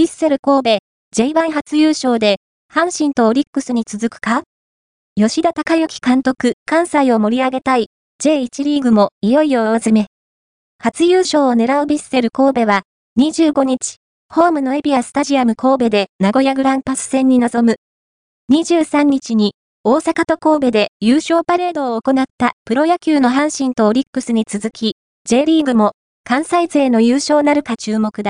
ビッセル神戸 J1 初優勝で、阪神とオリックスに続くか？吉田隆之監督、関西を盛り上げたい J1 リーグもいよいよ大詰め。初優勝を狙うビッセル神戸は、25日、ホームのエビアスタジアム神戸で名古屋グランパス戦に臨む。23日に、大阪と神戸で優勝パレードを行ったプロ野球の阪神とオリックスに続き、J リーグも関西勢の優勝なるか注目だ。